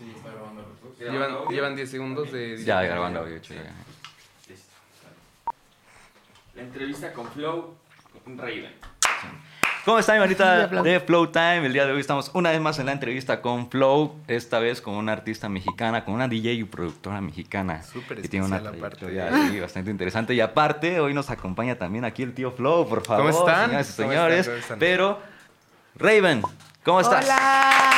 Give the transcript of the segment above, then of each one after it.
Sí, está grabando los dos. Llevan, llevan 10 segundos de... Ya, grabando audio, chido. Listo. La entrevista con Flow, con Raven. ¿Cómo está mi manita de Flow Time? El día de hoy estamos una vez más en la entrevista con Flow, esta vez con una artista mexicana, con una DJ y productora mexicana. Súper que tiene una trayectoria, sí, bastante interesante. Y aparte, hoy nos acompaña también aquí el tío Flow, por favor. ¿Cómo están? Señoras y ¿Cómo señores. están? ¿Cómo están? Pero, Raven, ¿cómo estás? Hola.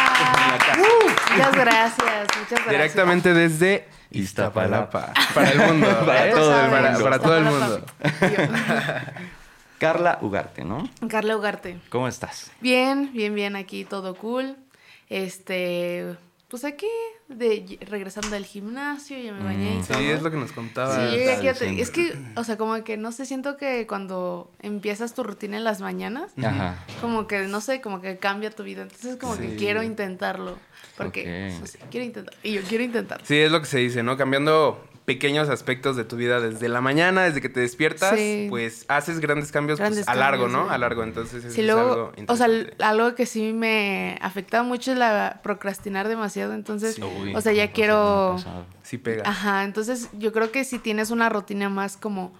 Muchas gracias, muchas gracias. Directamente desde Iztapalapa. Para el mundo. Para ¿eh? todo el mundo. para todo el mundo. Carla Ugarte, ¿no? Carla Ugarte. ¿Cómo estás? Bien, bien, bien, aquí todo cool. Este, pues aquí, de, regresando del gimnasio, ya me bañé y Mm, todo. Sí, es lo que nos contaba. Sí, aquí es que, o sea, como que no sé, siento que cuando empiezas tu rutina en las mañanas, Ajá. como que, no sé, como que cambia tu vida. Entonces, como Sí. que quiero intentarlo. Porque, quiero intentar. Y yo quiero intentar. Sí, es lo que se dice, ¿no? Cambiando pequeños aspectos de tu vida desde la mañana, desde que te despiertas, Sí. pues haces grandes cambios pues, a largo, cambios, ¿no? sí. A largo, entonces eso Sí, es luego, algo o sea, interesante. algo que sí me afecta mucho es la procrastinar demasiado, entonces, Sí. Uy, o sea, ya quiero. Sí pega. ajá, entonces yo creo que si tienes una rutina más como,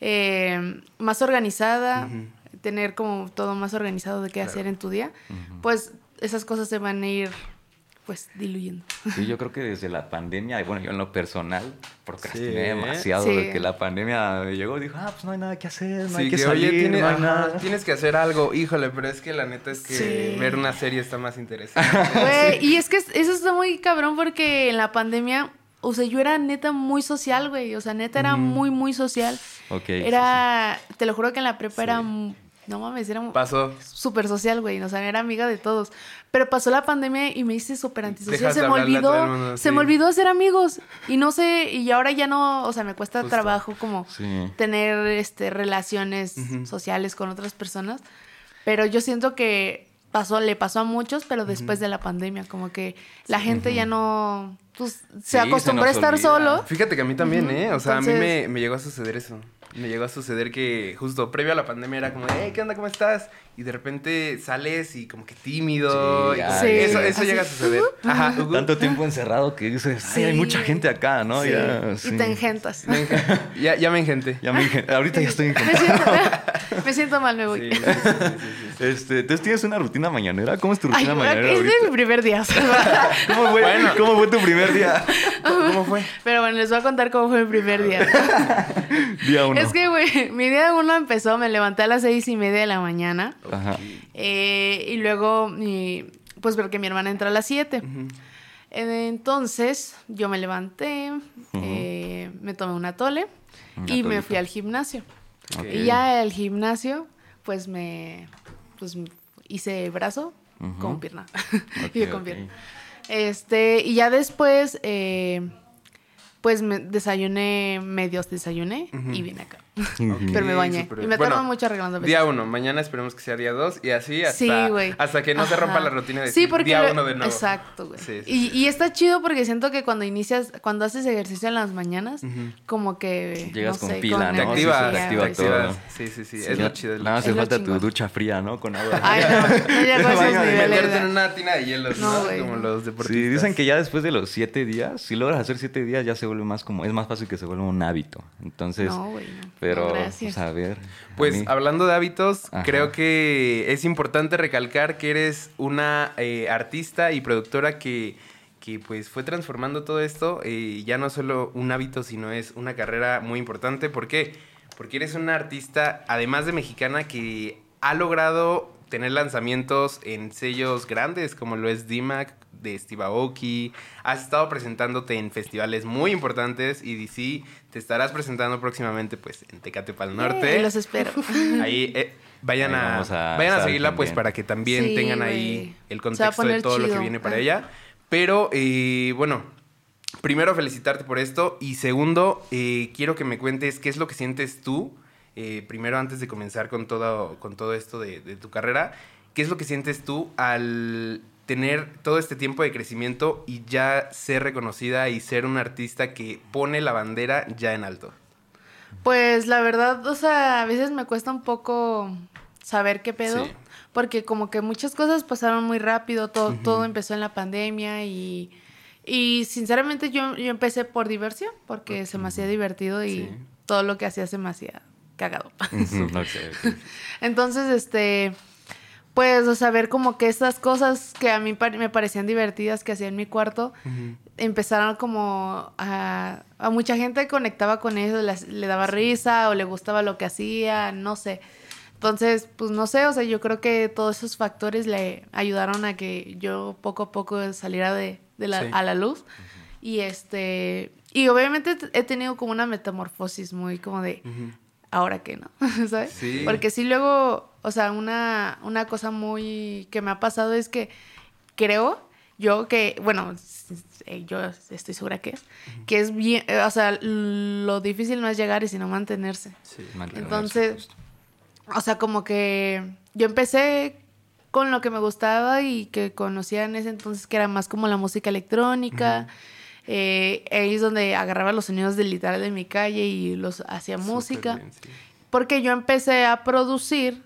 eh, más organizada, tener como todo más organizado de qué Claro. hacer en tu día, pues esas cosas se van a ir, pues, diluyendo. Sí, yo creo que desde la pandemia, y bueno, yo en lo personal procrastiné Sí. demasiado Sí. de que la pandemia me llegó y dijo, ah, pues no hay nada que hacer, no hay Sí, que, que, salir, oye, tiene- no hay ajá, nada. tienes que hacer algo. Híjole, pero es que la neta es que Sí. ver una serie está más interesante. Güey, y es que eso está muy cabrón porque en la pandemia, o sea, yo era neta muy social, güey, o sea, neta era muy, muy social. Ok, sí, Era, te lo juro que en la prepa Sí. era, no mames, era súper social, güey, o sea, era amiga de todos. Pero pasó la pandemia y me hice súper antisocial, se me olvidó, mundo, se sí. me olvidó hacer amigos y no sé, y ahora ya no, o sea, me cuesta Justo. trabajo como Sí. tener, este, relaciones sociales con otras personas, pero yo siento que pasó, le pasó a muchos, pero después de la pandemia, como que la gente ya no, pues, Sí, se acostumbró a estar olvida. solo. Fíjate que a mí también, ¿eh? O sea, a mí me, me llegó a suceder eso. Me llegó a suceder que justo previo a la pandemia era como, hey, ¿qué onda? ¿Cómo estás? Y de repente sales y como que tímido. Sí, y como eso eso llega a suceder. Ajá. Ujú. Tanto tiempo encerrado que dices, ay, hay mucha gente acá, ¿no? Sí, Ya, sí. Y te engentas. Me engen- ya, ya me engenté. Ya me engen- ahorita ya estoy engentado. me siento mal, me voy. Sí, sí, sí, sí, sí, sí. Este, entonces, ¿tienes una rutina mañanera? ¿Cómo es tu Ay, rutina mañanera es de ahorita? mi primer día. ¿Cómo fue, Bueno. ¿Cómo fue tu primer día? ¿Cómo fue? Pero bueno, les voy a contar cómo fue mi primer día. Día uno. Es que, güey, mi día uno empezó, me levanté a las seis y media de la mañana. Ajá. eh, y luego, mi, pues porque mi hermana entra a las siete. Eh, Entonces, yo me levanté, eh, me tomé una tole y me fui al gimnasio. Y ya al gimnasio, pues me pues hice brazo con pierna. Ok, y con pierna. Este, y ya después, eh, pues me desayuné, medios desayuné y vine acá. Pero me bañé. Y me tardo Bueno, mucho arreglando Día uno, mañana esperemos que sea día dos y así hasta, Sí, hasta que no se rompa la rutina de Sí, decir porque día lo- uno de nuevo. Exacto, güey. Sí, sí, y, y está chido porque siento que cuando inicias, cuando haces ejercicio en las mañanas, como que Llegas no con sé, pila, con Te ¿no? activas, Sí, te te activa todo. Sí, sí, sí, Sí. es lo chido. Nada más te falta tu ducha fría, ¿no? Con agua. Ay, no, no llego a esos Baño de niveles. Meterte en una tina de hielos, ¿no? No, Como no. los deportistas. Sí, dicen que ya después de los siete días, si logras hacer siete días, ya se vuelve más como, es más fácil que se vuelva un hábito. Entonces, No, güey, no. Pero, No, gracias. pues a ver. a Pues mí- hablando de hábitos, Ajá. creo que es importante recalcar que eres una eh, artista y productora que, que pues fue transformando todo esto, eh, ya no solo un hábito, sino es una carrera muy importante. ¿Por qué? Porque eres una artista, además de mexicana, que ha logrado tener lanzamientos en sellos grandes como lo es DIMAC, de Steve Aoki. Has estado presentándote en festivales muy importantes y DC te estarás presentando próximamente pues en Tecate Pal Norte. Eh, los espero. Ahí eh, vayan Ahí a, vayan a seguirla pues para que también Sí, tengan ahí el contexto de todo lo que viene para Ah. ella. Pero eh, bueno, primero felicitarte por esto y segundo eh, quiero que me cuentes qué es lo que sientes tú. eh, primero antes de comenzar con todo, con todo esto de, de tu carrera, ¿qué es lo que sientes tú al tener todo este tiempo de crecimiento y ya ser reconocida y ser un artista que pone la bandera ya en alto? Pues la verdad, o sea, a veces me cuesta un poco saber qué pedo. Sí. Porque como que muchas cosas pasaron muy rápido, todo, todo empezó en la pandemia y, Y sinceramente yo, yo empecé por diversión, porque se me hacía divertido y Sí. todo lo que hacía se me hacía cagado. Ujú, ok, ok. Entonces, este, pues, o sea, ver como que estas cosas que a mí me parecían divertidas que hacía en mi cuarto, empezaron como a, a mucha gente conectaba con eso, le daba risa o le gustaba lo que hacía, no sé. Entonces, pues no sé, o sea, yo creo que todos esos factores le ayudaron a que yo poco a poco saliera de, de la, Sí. a la luz. Y este, y obviamente he tenido como una metamorfosis muy como de, ahora qué, ¿no? ¿Sabes? Sí. Porque sí luego, o sea, una, una cosa muy que me ha pasado es que creo yo que, bueno, s- yo estoy segura que es, que es bien, eh, o sea, lo difícil no es llegar y sino mantenerse. Sí. Mantenerse, Entonces, justo. O sea, como que yo empecé con lo que me gustaba y que conocía en ese entonces, que era más como la música electrónica. Eh, ahí es donde agarraba los sonidos del literal de mi calle y los hacía música. Súper bien, sí. Porque yo empecé a producir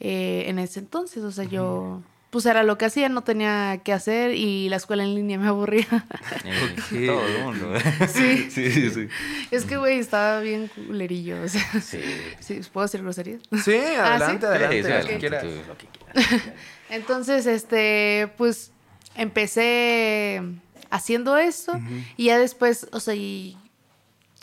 eh, en ese entonces. O sea, yo, pues era lo que hacía, no tenía que hacer y la escuela en línea me aburría. Todo el mundo. Sí. sí, sí, sí. es que, güey, estaba bien culerillo. O sea, Sí. sí, ¿puedo decir groserías? Sí, adelante, ¿sí? adelante. Sí, sí, lo que adelante, tú, lo que quieras. Entonces, este, pues empecé haciendo eso y ya después, o sea, y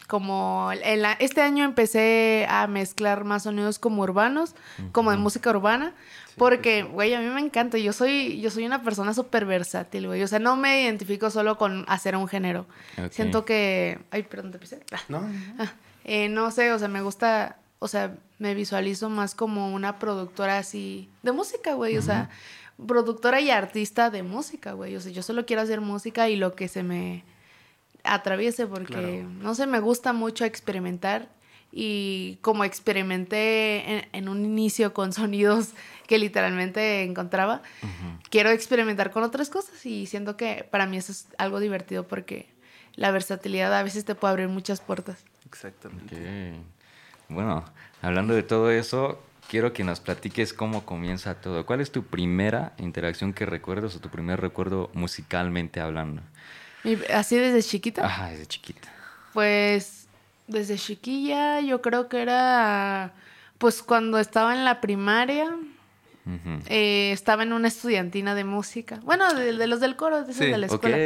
como en la- este año empecé a mezclar más sonidos como urbanos, como de música urbana, porque, güey, a mí me encanta, yo soy, yo soy una persona súper versátil, güey, o sea, no me identifico solo con hacer un género, siento que, ay, perdón, te pisé. Ah. No. Ah, eh, no sé, o sea, me gusta, o sea, me visualizo más como una productora así de música, güey, o sea, productora y artista de música, güey, o sea, yo solo quiero hacer música y lo que se me atraviese porque, Claro. no sé, me gusta mucho experimentar y como experimenté en, en un inicio con sonidos que literalmente encontraba, quiero experimentar con otras cosas y siento que para mí eso es algo divertido porque la versatilidad a veces te puede abrir muchas puertas. Exactamente. Bueno, hablando de todo eso, quiero que nos platiques cómo comienza todo. ¿Cuál es tu primera interacción que recuerdas o tu primer recuerdo musicalmente hablando? Así desde chiquita, Ajá, desde chiquita. pues desde chiquilla yo creo que era, pues cuando estaba en la primaria, eh, estaba en una estudiantina de música, bueno, de, de los del coro, de esos Sí, de la escuela.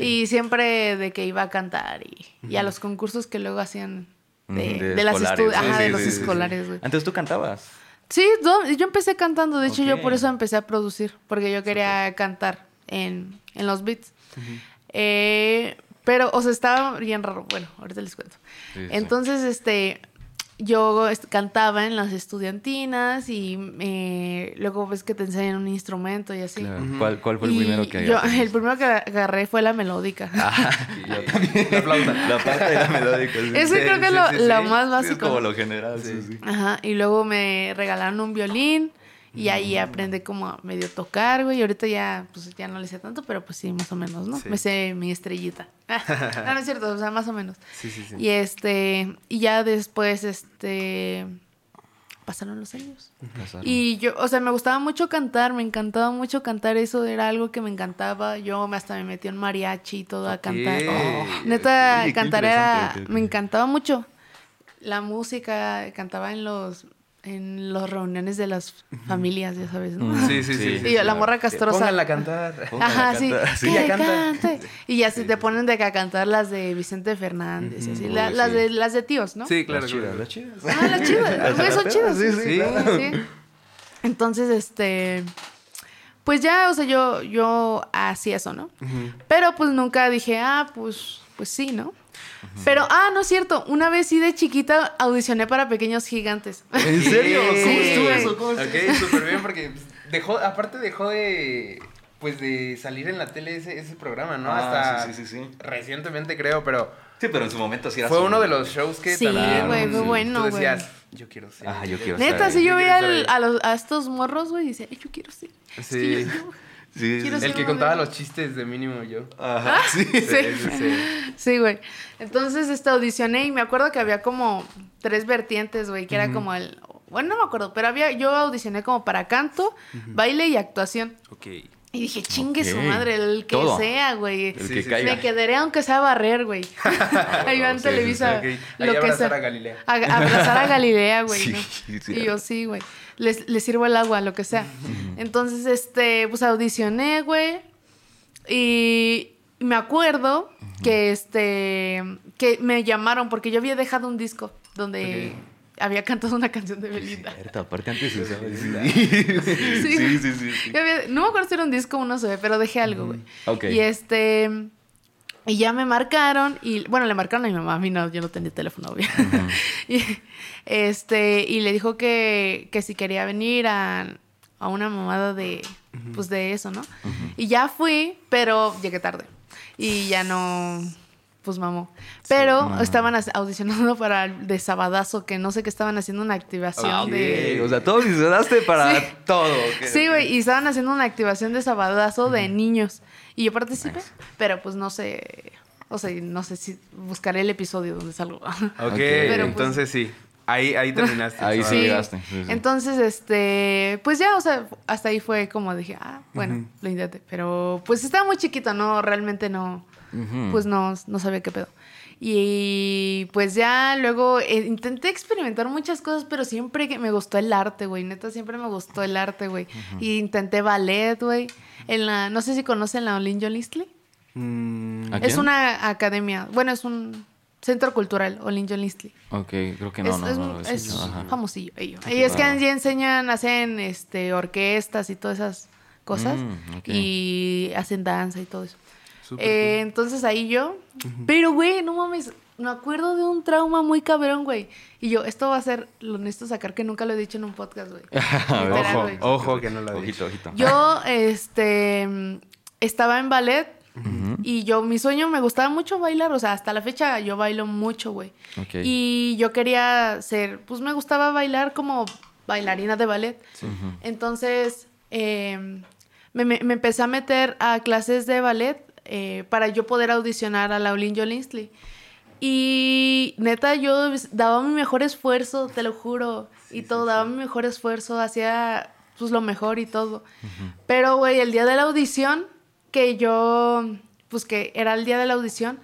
Y siempre de que iba a cantar y, y a los concursos que luego hacían de, las Sí, ajá, sí, de los escolares. Antes tú cantabas. Sí, yo empecé cantando, de hecho yo por eso empecé a producir, porque yo quería cantar en, en los beats. Eh, pero, o sea, estaba bien raro. Bueno, ahorita les cuento. Sí, sí. Entonces, este, yo cantaba en las estudiantinas y eh, luego ves que te enseñan un instrumento y así. Claro. ¿Cuál, cuál fue el Y primero que yo, el primero que agarré fue la melódica. Y yo también. La flauta. La parte de la melódica. sí. Sí, creo que es sí, lo, sí, lo sí. más básico. es como lo general, sí, Sí. sí. Ajá, y luego me regalaron un violín y ahí aprendí como a medio tocar, güey. Y ahorita ya, pues ya no le sé tanto, pero pues sí, más o menos, ¿no? Sí. Me sé mi estrellita. Ah, no, no es cierto, o sea, más o menos. Sí, sí, sí. Y este, y ya después, este, pasaron los años. Pasaron. Y yo, o sea, me gustaba mucho cantar, me encantaba mucho cantar, eso era algo que me encantaba. Yo me- hasta me metí en mariachi y todo a cantar. Ok. Neta, qué cantar era, me encantaba mucho. La música, cantaba en los, en las reuniones de las familias, ya sabes, ¿no? Mm. Sí, sí, sí. Sí, sí, Y la sí. morra castrosa. Pónganla a cantar. Ajá, a sí. cantar, sí. Que cante. Y ya si te ponen de que a cantar las de Vicente Fernández, y así, Ujú. la- Uy, las, de, las de tíos, ¿no? Sí, claro. Las chidas, las chidas. Ah, las chidas, güey, son chidas. Sí, sí, sí. Entonces, este, pues ya, o sea, yo, yo hacía eso, ¿no? Pero pues nunca dije, ah, pues, pues sí, ¿no? Pero, ah, no es cierto, una vez sí de chiquita audicioné para Pequeños Gigantes. ¿En serio? Sí, ¿Cómo estuvo güey. eso? ¿Cómo estuvo? Ok, súper bien porque dejó, aparte dejó de, pues de salir en la tele ese, ese programa, ¿no? Ah, Hasta sí, sí, sí, sí. recientemente creo, pero Sí, pero en su momento sí era fue su- uno de los shows que Sí, también güey, fue sí, bueno, tú güey. decías, yo quiero ser. Ajá, yo quiero Neta, estar si yo Yo veía a, los- a estos morros, güey, y decía, "Ay, yo quiero ser. Es que Sí. yo- Sí, El que contaba los chistes de mínimo yo. Ajá, sí. Sí, sí, sí. Sí, güey. Entonces, este, audicioné y me acuerdo que había como tres vertientes, güey, que era como el... Bueno, no me acuerdo, pero había, yo audicioné como para canto, baile y actuación. Ok. Y dije, chingue su madre, el que Todo. sea, güey. El Sí, que sí, caiga. Me quedaré aunque sea barrer, güey. Ahí va en Sí, sí, Televisa. Ok, ahí Lo que abrazar sea. a Galilea. A- abrazar a Galilea, güey. Sí, ¿no? sí, sí. Y yo sí, güey. Les, les sirvo el agua, lo que sea. Entonces, este, pues audicioné, güey. Y me acuerdo que este que me llamaron porque yo había dejado un disco donde había cantado una canción de Belinda. Cierto, aparte antes se usaba eso. Sí, sí, sí, sí, sí. Yo había- no me acuerdo si era un disco o un USB, pero dejé algo, güey. Ok. Y este. Y ya me marcaron. Y bueno, le marcaron a mi mamá. A mí no, yo no tenía teléfono, obvio. y, este, y le dijo que, que si quería venir a, a una mamada de. Pues de eso, ¿no? Y ya fui, pero llegué tarde. Y ya no. Pues mamó. Pero estaban audicionando para el de Sabadazo, que no sé qué estaban haciendo una activación de. O sea, todo visionaste para Sí. todo. Sí, güey, y estaban haciendo una activación de sabadazo de niños. Y yo participé, Nice. pero pues no sé, o sea, no sé si buscaré el episodio donde salgo. Ok, Pero, pues- entonces sí. Ahí, ahí terminaste. Ahí sí llegaste. sí, sí. Entonces, este, pues ya, o sea, hasta ahí fue como dije, ah, bueno, lo intenté. Pero pues estaba muy chiquito, no, realmente no, Pues no, no sabía qué pedo. Y pues ya luego eh, intenté experimentar muchas cosas, pero siempre que me gustó el arte, güey. Neta, siempre me gustó el arte, güey. Y intenté ballet, güey. En la, no sé si conocen la Olin Listley. Mm, ¿A Es una academia, bueno, es un centro cultural, Olin Listley. Ok, creo que no, es no, es, no es famosillo ellos. Y es que allí enseñan, hacen este orquestas y todas esas cosas. Mm. Y hacen danza y todo eso. Súper Eh, entonces ahí yo. Pero, güey, no mames. Me acuerdo de un trauma muy cabrón, güey. Y yo, esto va a ser lo necesito sacar que nunca lo he dicho en un podcast, güey. A ver, Literal, Ojo, güey. ojo que no lo he Ojito, ojito. Yo, este, estaba en ballet y yo, mi sueño me gustaba mucho bailar, o sea, hasta la fecha yo bailo mucho, güey. Ok. Y yo quería ser, pues me gustaba bailar como bailarina de ballet. Ujú. Entonces, eh, me, me- me empecé a meter a clases de ballet eh, para yo poder audicionar a Laulin Jolinsley. Y neta, yo daba mi mejor esfuerzo, te lo juro. y todo, daba mi mejor esfuerzo, hacía pues lo mejor y todo. Pero, güey, el día de la audición, que yo, pues que era el día de la audición,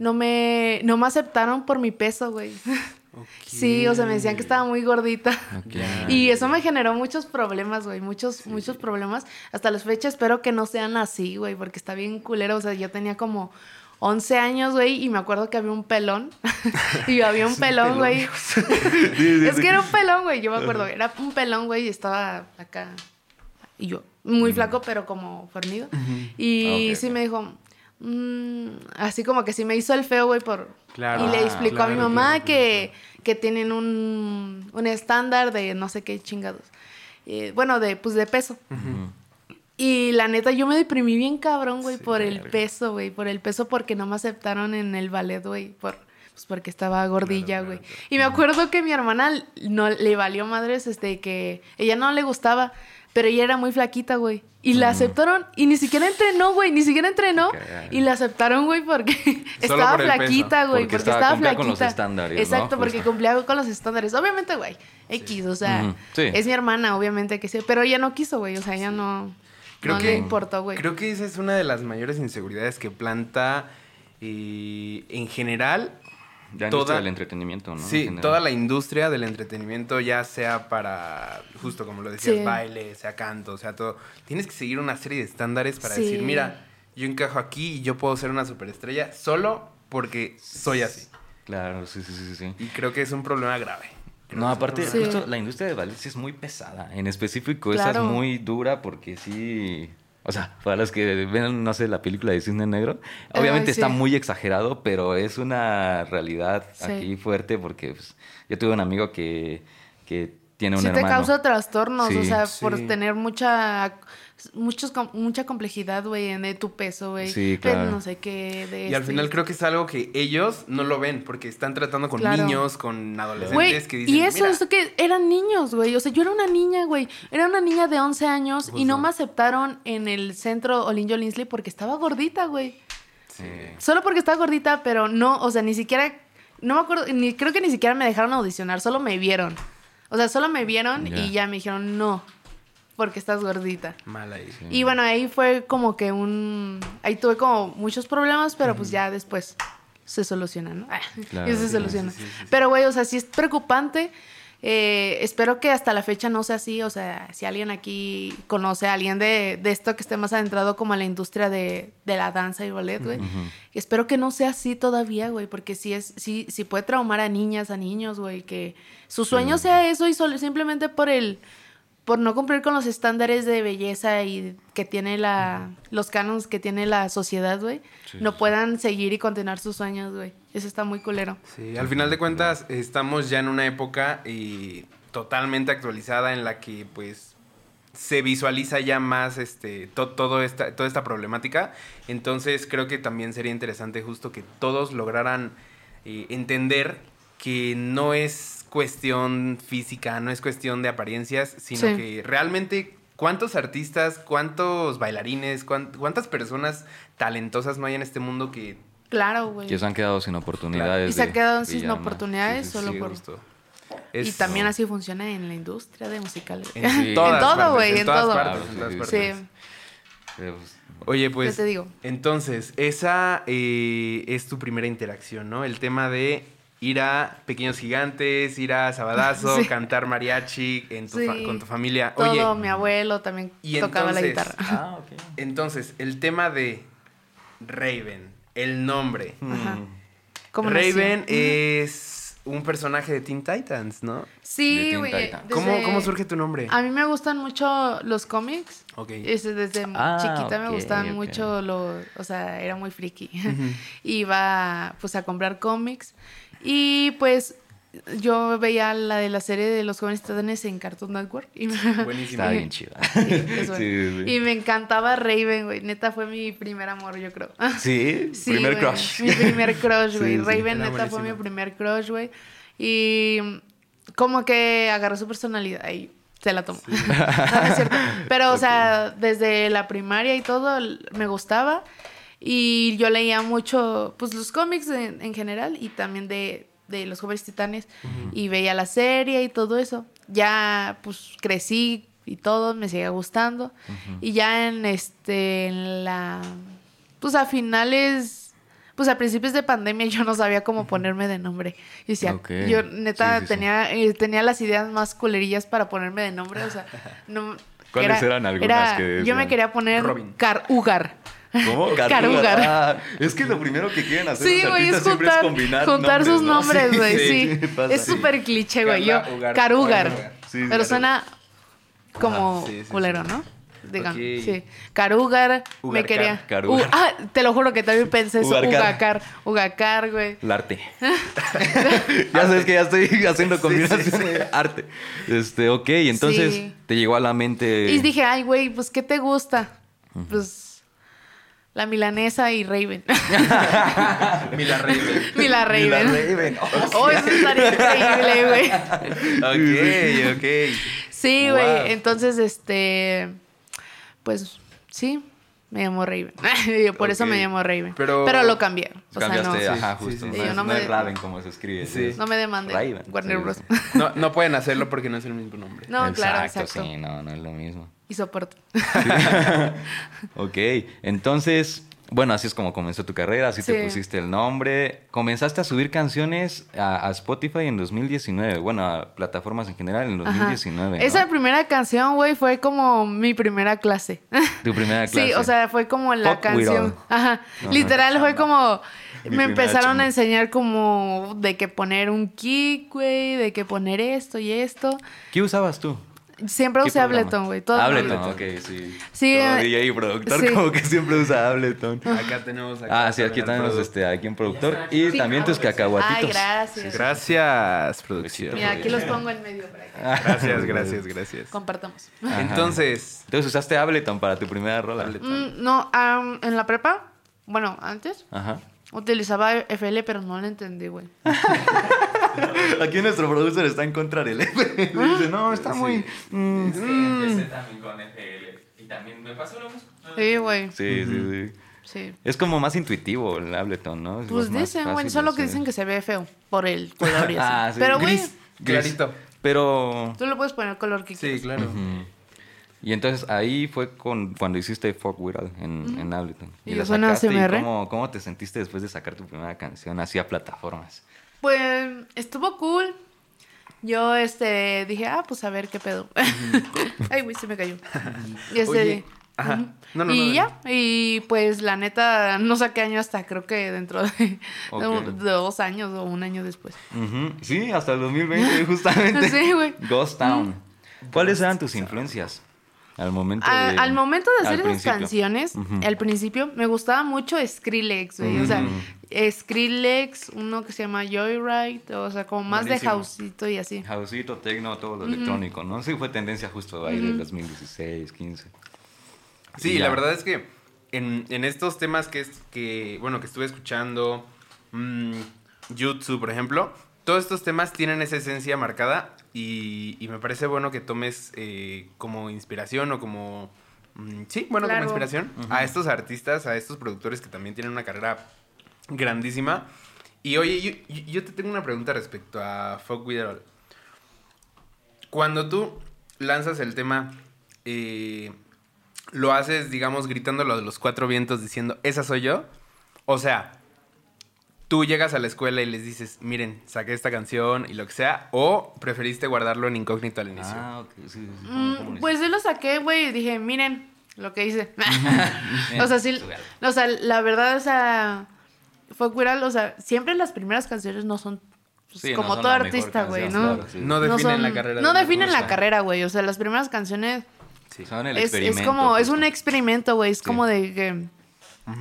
no me, no me aceptaron por mi peso, güey. Sí, o sea, me decían que estaba muy gordita. Y eso me generó muchos problemas, güey, muchos, muchos problemas. Hasta las fechas espero que no sean así, güey, porque está bien culero. O sea, yo tenía como 11 años, güey, y me acuerdo que había un pelón. y había un pelón, güey. es que era un pelón, güey, yo me acuerdo. Era un pelón, güey, y estaba acá. Y yo, muy flaco, pero como fornido. Y Ok, sí me dijo, mm, así como que sí me hizo el feo, güey, por... Claro. y le Ah, explicó a mi mamá claro, que, que tienen un, un estándar de no sé qué chingados. Eh, bueno, de, pues de peso. Y la neta, yo me deprimí bien cabrón, güey, Sí, por el peso, güey. Por el peso porque no me aceptaron en el ballet, güey. Por, pues porque estaba gordilla, güey. Y me acuerdo que mi hermana no le valió madres, este, que ella no le gustaba, pero ella era muy flaquita, güey. Y la aceptaron y ni siquiera entrenó, güey. Ni siquiera entrenó. Y la aceptaron, güey, porque estaba por el peso. flaquita, güey. Porque Porque, estaba- estaba cumplía flaquita. con los estándares, ¿no? Exacto, porque Justo. cumplía con los estándares. Obviamente, güey. X, o sea, sí. es mi hermana, obviamente que sí. Pero ella no quiso, güey. O sea, ella no. Creo no que- le importó, güey. Creo que esa es una de las mayores inseguridades que planta eh, en general. La industria Toda- del entretenimiento, ¿no? Sí, toda la industria del entretenimiento, ya sea para, justo como lo decías, Sí. baile, sea canto, sea todo. Tienes que seguir una serie de estándares para Sí. decir, mira, yo encajo aquí y yo puedo ser una superestrella solo porque soy así. Claro, sí, sí, sí, sí. Y creo que es un problema grave. No, aparte, Sí. justo la industria de ballet sí es muy pesada. En específico, esa Claro. es muy dura porque sí. O sea, para los que ven, no sé, la película de Cisne Negro, obviamente Ay, está muy exagerado, pero es una realidad Sí. aquí fuerte porque pues, yo tuve un amigo que, que tiene un sí te causa trastornos, o sea, Sí. por tener mucha muchos mucha complejidad, güey, en de tu peso, güey. Sí, de claro. no sé qué, de Y al final creo que es algo que ellos no lo ven porque están tratando con Claro. niños, con adolescentes que dicen, y eso "Mira, es que eran niños, güey. O sea, yo era una niña, güey. Era una niña de 11 años y Justo. no me aceptaron en el centro Olinjo Linsley porque estaba gordita, güey. Sí. Solo porque estaba gordita, pero no, o sea, ni siquiera, no me acuerdo, ni, creo que ni siquiera me dejaron audicionar, solo me vieron. O sea, solo me vieron y ya me dijeron no. porque estás gordita. Mal ahí. Y bueno, ahí fue como que un... Ahí tuve como muchos problemas, pero pues ya después se soluciona, ¿no? Claro, y se sí, soluciona. sí, sí, sí. Pero, güey, o sea, sí es preocupante. Eh, espero que hasta la fecha no sea así. O sea, si alguien aquí conoce a alguien de, de esto que esté más adentrado como a la industria de, de la danza y ballet, güey. Espero que no sea así todavía, güey, porque sí, es, sí, sí puede traumar a niñas, a niños, güey, que su sueño sea eso y solo, simplemente por el por no cumplir con los estándares de belleza y que tiene la los cánones que tiene la sociedad, güey, no puedan seguir y continuar sus sueños, güey. Eso está muy culero. Sí, al final de cuentas estamos ya en una época eh, totalmente actualizada en la que pues se visualiza ya más este to- todo esta, toda esta problemática. Entonces creo que también sería interesante justo que todos lograran eh, entender que no es cuestión física, no es cuestión de apariencias, sino Sí. que realmente cuántos artistas, cuántos bailarines, cuán- cuántas personas talentosas no hay en este mundo que Claro, güey. Que se han quedado sin oportunidades. Y se han quedado sin oportunidades Sí, sí, solo sí. por... justo. Y también así funciona en la industria de musicales. En, Sí. todas En todo, güey, en todas todo. partes, Claro, en sí, todas partes. Sí. Pues, Oye, pues. te digo? Entonces, esa eh, es tu primera interacción, ¿no? El tema de ir a Pequeños Gigantes, ir a Sabadazo, Sí. cantar mariachi en tu fa- Sí. con tu familia. Todo, Oye, mi abuelo también y tocaba la guitarra. Ah, ok. entonces, el tema de Raven, el nombre. Ajá. ¿Cómo nació? Raven es un personaje de Teen Titans, ¿no? Sí, güey. ¿Cómo, desde- ¿Cómo surge tu nombre? A mí me gustan mucho los cómics. Ok. Este, desde Ah, chiquita me gustaban mucho los... O sea, era muy friki. Iba, pues, a comprar cómics. Y, pues, yo veía la de la serie de los jóvenes titanes en Cartoon Network. Y me, Buenísimo. Está bien chido. Sí, bueno. Sí, sí, sí. Y me encantaba Raven, güey. Neta, fue mi primer amor, yo creo. Sí, Sí, primer güey, crush. Mi primer crush, güey. Raven, neta, fue mi buenísima. primer crush, güey. Y como que agarró su personalidad y se la tomó. No, no es cierto. Pero, o sea, desde la primaria y todo, me gustaba. Y yo leía mucho, pues, los cómics en, en general y también de, de los jóvenes titanes. Y veía la serie y todo eso. Ya, pues, crecí y todo, me seguía gustando. Y ya en, este, en la... Pues, a finales... Pues a principios de pandemia yo no sabía cómo ponerme de nombre. Y decía, yo neta Sí, sí, sí. tenía, eh, tenía las ideas más culerillas para ponerme de nombre. O sea, no. ¿Cuáles eran algunas era- que Yo me quería poner Robin. Carugar. ¿Cómo? Carugar. Ah, es que lo primero que quieren hacer Sí, los güey, es artistas siempre juntar, combinar juntar sus ¿no? nombres, güey, sí. pasa. Es súper cliché, güey. Yo. Sí, pero suena como sí, sí, culero, sí. ¿no? Digan, sí. Carugar, me quería. Carugar. U- ah, te lo juro que también pensé eso. Ugarcar. Ugacar. Ugacar, güey. El arte. ya sabes que ya estoy haciendo Sí, combinación sí, sí. de arte. Este, ok, entonces Sí. te llegó a la mente. Y dije, ay, güey, pues, ¿qué te gusta? Pues, la milanesa y Raven. Mila Raven. Mila Raven. Raven. Oh, eso estaría increíble, güey. ok, ok. Sí, Wow. güey. Entonces, este. Pues sí, me llamo Raven. Por eso me llamo Raven. Pero- Pero, lo cambié. O sea, no, ajá, justo. sí, no, sí. es, Yo no no me- es Raven como se escribe. Sí. no me demanden. Raven. Warner Sí, Bros. sí. No, no pueden hacerlo porque no es el mismo nombre. No, claro, exacto. Sí, no, no es lo mismo. Y soporto. Ok, entonces, bueno, así es como comenzó tu carrera, así te Sí. pusiste el nombre. Comenzaste a subir canciones a, a Spotify en 2019, bueno, a plataformas en general en Ajá. 2019. ¿no? Esa primera canción, güey, fue como mi primera clase. Tu primera clase. Sí, o sea, fue como la canción. Ajá. Ajá. Literal fue como. Mi me empezaron chamba. a enseñar como de que poner un kick, güey, de que poner esto y esto. ¿Qué usabas tú? Siempre ¿Qué usé programa? Ableton, güey. Ableton, Ableton. ok, sí. Sí, Todo eh, DJ y productor sí. como que siempre usa Ableton. Acá tenemos. acá Ah, sí, aquí tenemos este, aquí un productor y sí, también tus claro. cacahuatitos. Ay, gracias. Gracias, producción. Mira, aquí los pongo en medio para que Gracias, gracias, gracias. compartamos. Ajá. Entonces, Entonces usaste Ableton para tu primera rola. Mm, no, am, en la prepa, bueno, antes Ajá. utilizaba FL, pero no lo entendí, güey. Aquí nuestro producer está en contra del F. Dice, no, está muy... mm, Es que empecé también con FL. Y también me pasó lo mismo. Sí, güey. Sí, sí, sí. Sí. Es como más intuitivo el Ableton, ¿no? Es Pues dicen, güey, solo que dicen que se ve feo por el color y así. Ah, sí. Pero, güey, gris, clarito. Pero... tú le puedes poner color que Sí, quieras. claro. Ujú. Y entonces ahí fue con, cuando hiciste Folk Wiral en, en Ableton. Y la yo suena sacaste, ¿y cómo, cómo te sentiste después de sacar tu primera canción así a plataformas? Pues estuvo cool. Yo este dije, ah, pues a ver qué pedo. Ay, güey, se me cayó. Y este, Oye, ajá. No, no, y no, ya, y pues la neta, no saqué año hasta creo que dentro de, dos años o un año después. Sí, hasta el 2020 justamente. Sí, güey. Ghost Town. ¿Cuáles eran tus influencias al momento A- de al momento de hacer esas principio? canciones, al principio me gustaba mucho Skrillex, güey. O sea. Skrillex, uno que se llama Joyride, o sea, como más Buenísimo. de houseito y así. Houseito, techno, todo lo electrónico, ¿no? Sí, fue tendencia justo ahí del 2016, 15. Sí, la verdad es que en, en estos temas que, es, que, bueno, que estuve escuchando, mm, Jutsu, por ejemplo, todos estos temas tienen esa esencia marcada y, y me parece bueno que tomes eh, como inspiración o como... mm, sí, bueno, Claro. como inspiración a estos artistas, a estos productores que también tienen una carrera grandísima. Y oye, yo, yo- yo te tengo una pregunta respecto a Folk With It All. Cuando tú lanzas el tema, eh, lo haces, digamos, gritándolo de los cuatro vientos diciendo, esa soy yo. O sea, tú llegas a la escuela y les dices, miren, saqué esta canción y lo que sea. O preferiste guardarlo en incógnito al inicio. Ah, ok, sí, sí, sí. Mm, ¿Cómo lo pues sí lo saqué, güey, y dije, miren lo que hice. o sea, sí, o sea, la verdad, o sea, fue viral, o sea, siempre las primeras canciones no son pues, Sí, no como son todo artista, güey, ¿no? claro, sí. No definen son- la carrera. No de definen la carrera, güey, o sea, las primeras canciones Sí. Son el es, es experimento. como, es un experimento, güey, es Sí. como de que,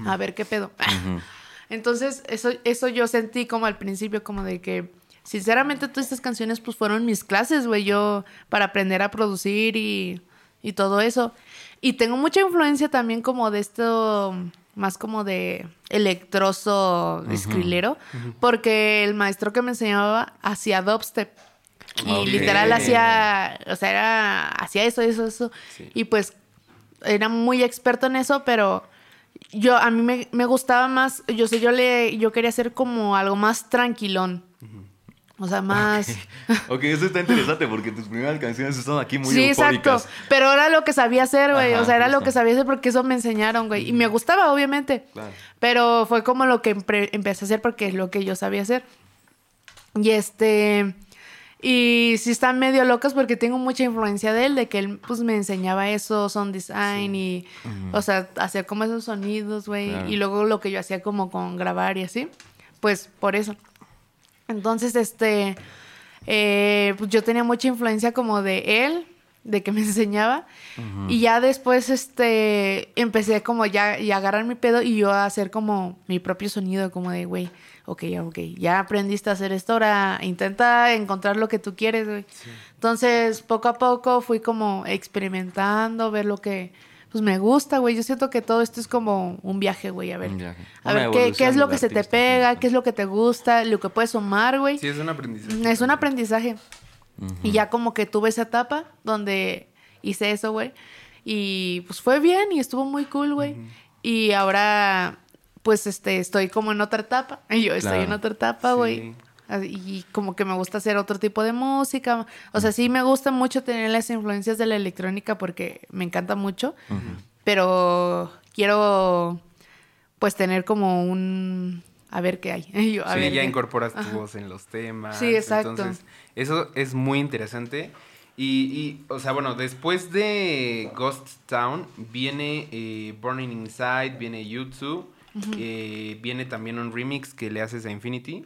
a ver qué pedo. Entonces, eso, eso yo sentí como al principio, como de que, sinceramente, todas estas canciones, pues fueron mis clases, güey, yo, para aprender a producir y, y todo eso. Y tengo mucha influencia también como de esto, más como de electroso, escrilero, porque el maestro que me enseñaba hacía dubstep. Y literal hacía, o sea, era, hacía eso, eso, eso. Sí. Y pues era muy experto en eso, pero yo a mí me, me gustaba más, yo sé, yo le yo quería hacer como algo más tranquilón. O sea, más Ok, eso está interesante porque tus primeras canciones están aquí muy Sí, exacto, pero era lo que sabía hacer, güey, o sea, era lo que sabía hacer porque eso me enseñaron, güey, y me gustaba obviamente. Claro. Pero fue como lo que empecé a hacer porque es lo que yo sabía hacer. Y este. Y sí están medio locas porque tengo mucha influencia de él, de que él pues me enseñaba eso, sound design y, o sea, hacer como esos sonidos, güey. Claro. Y luego lo que yo hacía como con grabar y así, pues por eso. Entonces, este, eh, pues yo tenía mucha influencia como de él, de que me enseñaba. Y ya después, este, empecé como ya, y a agarrar mi pedo y yo a hacer como mi propio sonido, como de, güey, ok, ok, ya aprendiste a hacer esto, ahora intenta encontrar lo que tú quieres, güey. Entonces, poco a poco fui como experimentando, ver lo que, pues me gusta, güey. Yo siento que todo esto es como un viaje, güey, a ver. Viaje. A ver, ¿qué, qué es lo que se te pega? ¿Qué es lo que te gusta? Lo que puedes sumar, güey. Sí, es un aprendizaje. Es un aprendizaje. Y ya como que tuve esa etapa donde hice eso, güey. Y pues fue bien y estuvo muy cool, güey. Y ahora, pues, este, estoy como en otra etapa. Y yo estoy en otra etapa, Sí. güey. Así- Y como que me gusta hacer otro tipo de música. O sea, sí me gusta mucho tener las influencias de la electrónica porque me encanta mucho. Pero quiero, pues, tener como un... A ver qué hay. Y yo, a sí, ver ya qué- incorporas tu Ajá. voz en los temas. Sí, exacto. Entonces, eso es muy interesante. Y, y, o sea, bueno, después de Ghost Town viene eh, Burning Inside, viene YouTube, eh, viene también un remix que le haces a Infinity.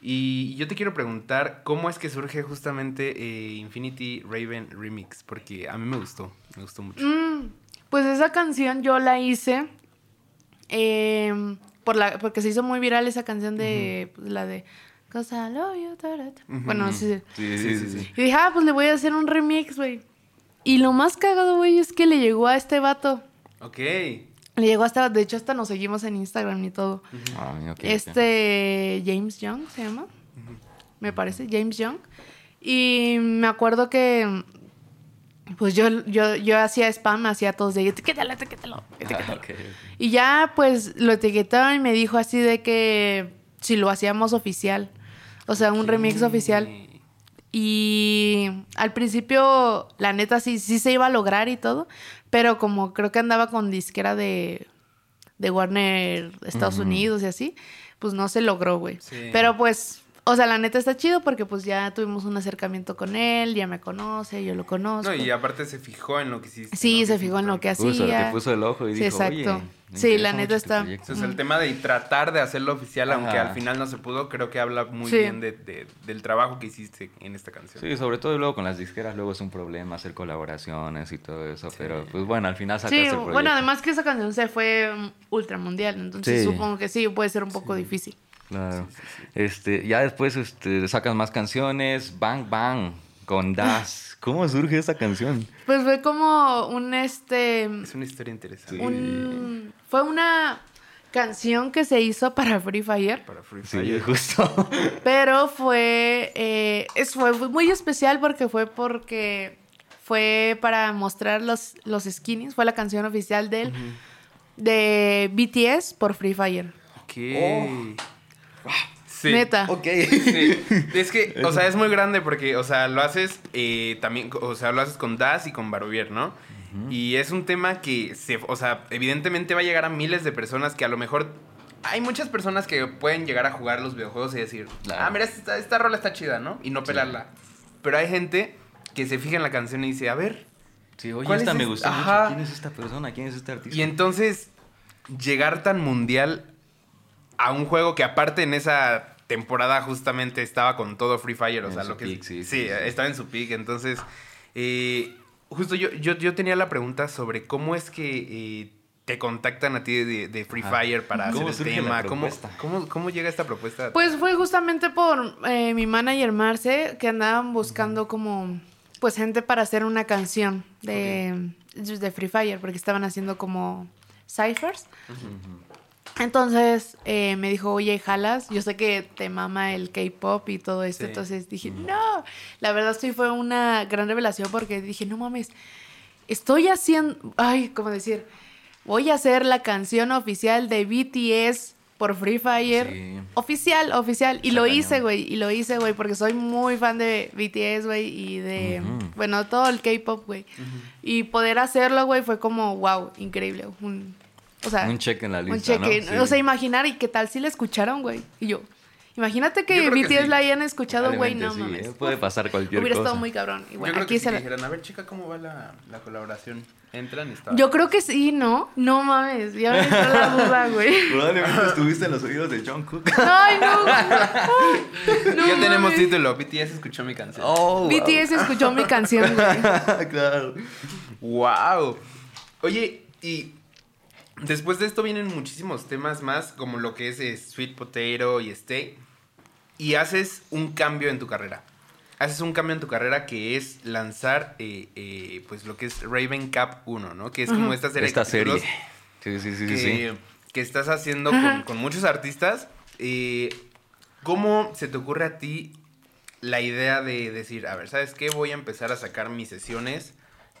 Y yo te quiero preguntar, ¿cómo es que surge justamente eh, Infinity Raven Remix? Porque a mí me gustó, me gustó mucho. Mm, pues esa canción yo la hice eh, por la, porque se hizo muy viral esa canción de pues, la de Cause I love you, ta, ta, ta. Bueno, sí, sí. Sí, sí, sí. sí. Y dije, ah, pues le voy a hacer un remix, güey. Y lo más cagado, güey, es que le llegó a este vato. Ok. Le llegó hasta, de hecho, hasta nos seguimos en Instagram y todo. Ah. Este James Young se llama. Me parece, James Young. Y me acuerdo que pues yo, yo, yo hacía spam, hacía todos de etiquétalo, etiquétalo, Ah, etiquétalo. Y ya pues lo etiquetaron y me dijo así de que si lo hacíamos oficial. O sea, un remix oficial. Y al principio, la neta, sí, sí se iba a lograr y todo. Pero como creo que andaba con disquera de, de Warner Estados Unidos y así, pues no se logró, güey. Sí. Pero pues, o sea, la neta está chido porque pues ya tuvimos un acercamiento con él, ya me conoce, yo lo conozco. No, y aparte se fijó en lo que hiciste. Sí, ¿no? se fijó en lo que Puso, hacía. te puso el ojo y Sí, dijo, exacto. "Oye, Sí, la neta tu está- proyecto". Entonces, el tema de tratar de hacerlo oficial, aunque al final no se pudo, creo que habla muy Sí. bien de, de- del trabajo que hiciste en esta canción. Sí, sobre todo luego con las disqueras, luego es un problema hacer colaboraciones y todo eso, pero pues bueno, al final sacaste Sí, el proyecto. bueno, además que esa canción se fue mm, ultramundial, entonces Sí. supongo que sí, puede ser un poco difícil. Claro. Este, ya después este, sacas más canciones, Bang Bang, con Das. ¿Cómo surge esa canción? Pues fue como un este Es una historia interesante. un fue una canción que se hizo para Free Fire, Para Free Sí, Fire. justo. pero fue eh, es, fue muy especial porque fue porque fue para mostrar los los skinnies, fue la canción oficial del de BTS por Free Fire. Ok. Sí. Neta. ok. Sí. Es que, o sea, es muy grande porque, o sea, lo haces eh, también, o sea, lo haces con Das y con Barovier, ¿no? Y es un tema que, se, o sea, evidentemente va a llegar a miles de personas que a lo mejor... Hay muchas personas que pueden llegar a jugar los videojuegos y decir, Claro. ah, mira, esta, esta rola está chida, ¿no? Y no pelarla. Pero hay gente que se fija en la canción y dice, a ver, Sí, oye, ¿Cuál esta es me gustó Ajá. mucho. ¿Quién es esta persona? ¿Quién es este artista? Y entonces, llegar tan mundial a un juego que aparte en esa temporada justamente estaba con todo Free Fire, o En sea, su lo que peak, sí, sí, sí, sí. estaba en su peak. Entonces, eh, justo yo, yo, yo tenía la pregunta sobre cómo es que eh, te contactan a ti de, de Free Ajá. Fire para ¿Cómo hacer el tema. ¿Cómo, cómo, cómo llega esta propuesta? Pues fue justamente por eh, mi manager Marce que andaban buscando como pues gente para hacer una canción de, de Free Fire porque estaban haciendo como ciphers. Entonces eh, me dijo, oye, jalas, yo sé que te mama el K-pop y todo esto. Sí. Entonces dije, no, la verdad sí fue una gran revelación porque dije, no mames, estoy haciendo, ay, ¿cómo decir? Voy a hacer la canción oficial de BTS por Free Fire. Sí. Oficial, oficial. Y lo hice, güey. Y lo hice, güey, porque soy muy fan de BTS, güey. Y de, bueno, todo el K-pop, güey. Y poder hacerlo, güey, fue como, wow, increíble. Un, o sea, Un check en la un lista, ¿no? cheque. Sí. O sea, imaginar, ¿y qué tal si la escucharon, güey? Y yo, imagínate que Yo BTS sí. la hayan escuchado, güey, no sí, mames. ¿eh? Puede pasar cualquier Hubiera cosa. estado muy cabrón. Y yo bueno, creo aquí que si se la... dijeran, a ver, chica, ¿cómo va la, la colaboración? Entran y está. Yo creo que sí, ¿no? No mames, ya me entró la duda, güey. Probablemente estuviste en los oídos de John Cook. Ay, no, güey. Ay, no ya tenemos título, BTS escuchó mi canción. Oh, BTS escuchó mi canción, güey. claro. Wow. Oye, y después de esto vienen muchísimos temas más, como lo que es eh, Sweet Potato y Stay. Y haces un cambio en tu carrera. Haces un cambio en tu carrera que es lanzar, eh, eh, pues lo que es Raven Cap 1, ¿no? Que es como esta serie. Esta serie. Sí, sí, sí, que, sí. que estás haciendo con, con muchos artistas. eh, ¿Cómo se te ocurre a ti la idea de decir, a ver, ¿sabes qué? Voy a empezar a sacar mis sesiones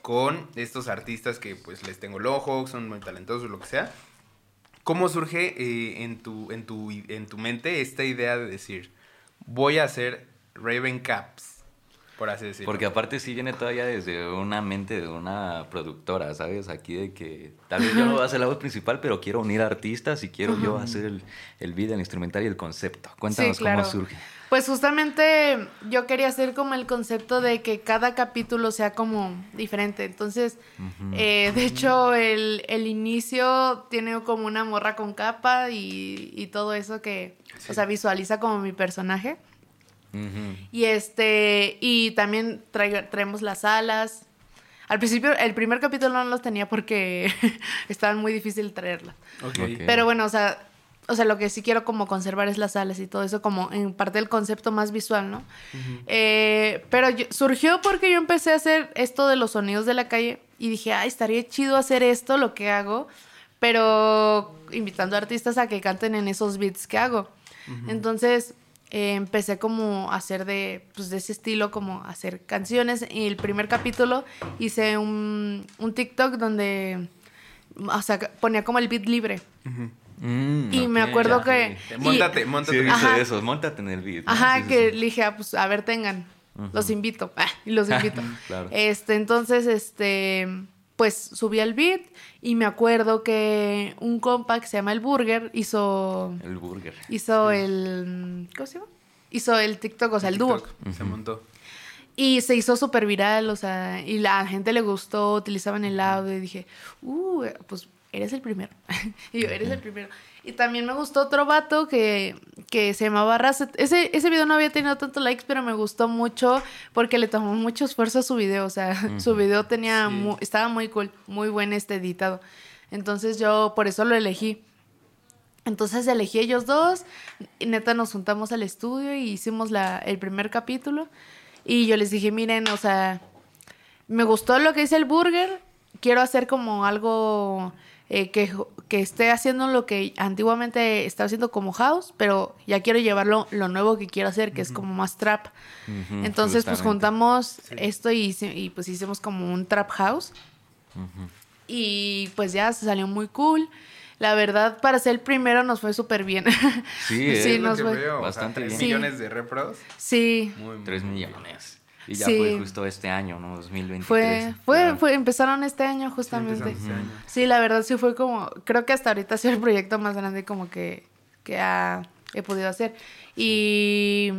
con estos artistas que pues les tengo el ojo, son muy talentosos, lo que sea. ¿Cómo surge eh, en, tu, en, tu, en tu mente esta idea de decir, voy a hacer Raven Caps, por así decirlo? Porque aparte sí viene todavía desde una mente de una productora, ¿sabes? Aquí de que tal vez yo no voy a hacer la voz principal, pero quiero unir artistas y quiero yo hacer el, el beat, el instrumental y el concepto. Cuéntanos Sí, claro. cómo surge. Pues justamente yo quería hacer como el concepto de que cada capítulo sea como diferente. Entonces, eh, de hecho, el, el inicio tiene como una morra con capa y, y todo eso que, o sea, visualiza como mi personaje. Y este, y también trae- traemos las alas. Al principio, el primer capítulo no los tenía porque estaban muy difícil traerlas. Pero bueno, o sea, o sea, lo que sí quiero como conservar es las alas y todo eso como en parte del concepto más visual, ¿no? Eh, pero yo- surgió porque yo empecé a hacer esto de los sonidos de la calle y dije, ay, estaría chido hacer esto, lo que hago, pero invitando a artistas a que canten en esos beats que hago. Entonces eh, empecé como a hacer de, pues, de ese estilo, como hacer canciones. Y el primer capítulo hice un, un TikTok donde, o sea, ponía como el beat libre. Mm, Y me acuerdo ya. que... Y- Móntate, Sí, móntate. Ajá. esos, montate en el beat. ¿no? Ajá, Sí, sí, que sí. le dije, ah, pues a ver, tengan. Los invito. Ah, y los invito. Claro. Este, entonces, este, pues subí el beat y me acuerdo que un compa que se llama El Burger hizo, El burger. hizo el, ¿cómo se llama? Hizo el TikTok, o sea, el dúo. TikTok, Se montó. Y se hizo súper viral, o sea, y la gente le gustó, utilizaban el audio y dije, uh, pues eres el primero. y yo, eres el primero. Y también me gustó otro vato que, que se llamaba Razet. Ese, ese video no había tenido tantos likes, pero me gustó mucho porque le tomó mucho esfuerzo a su video. O sea, su video tenía Sí. mu- estaba muy cool, muy buen este editado. Entonces yo por eso lo elegí. Entonces elegí ellos dos, y neta nos juntamos al estudio y hicimos la, el primer capítulo. Y yo les dije, miren, o sea, me gustó lo que dice el burger, quiero hacer como algo eh, que, que esté haciendo lo que antiguamente estaba haciendo como house, pero ya quiero llevarlo lo nuevo que quiero hacer, que es como más trap. Entonces, pues juntamos esto y, pues hicimos como un trap house. Y pues ya se salió muy cool. La verdad, para ser el primero nos fue súper bien. Sí, sí, eh, Es lo nos que fue. veo, o sea, Bastante tres bien. Sí. millones de repros. Sí, Muy, muy, 3 muy millones. Y ya Sí. fue justo este año, ¿no? 2023. fue, fue, Claro. fue, empezaron este año justamente. este año. Sí, la verdad sí fue como, creo que hasta ahorita ha sido el proyecto más grande como que, que ha- he podido hacer. Y,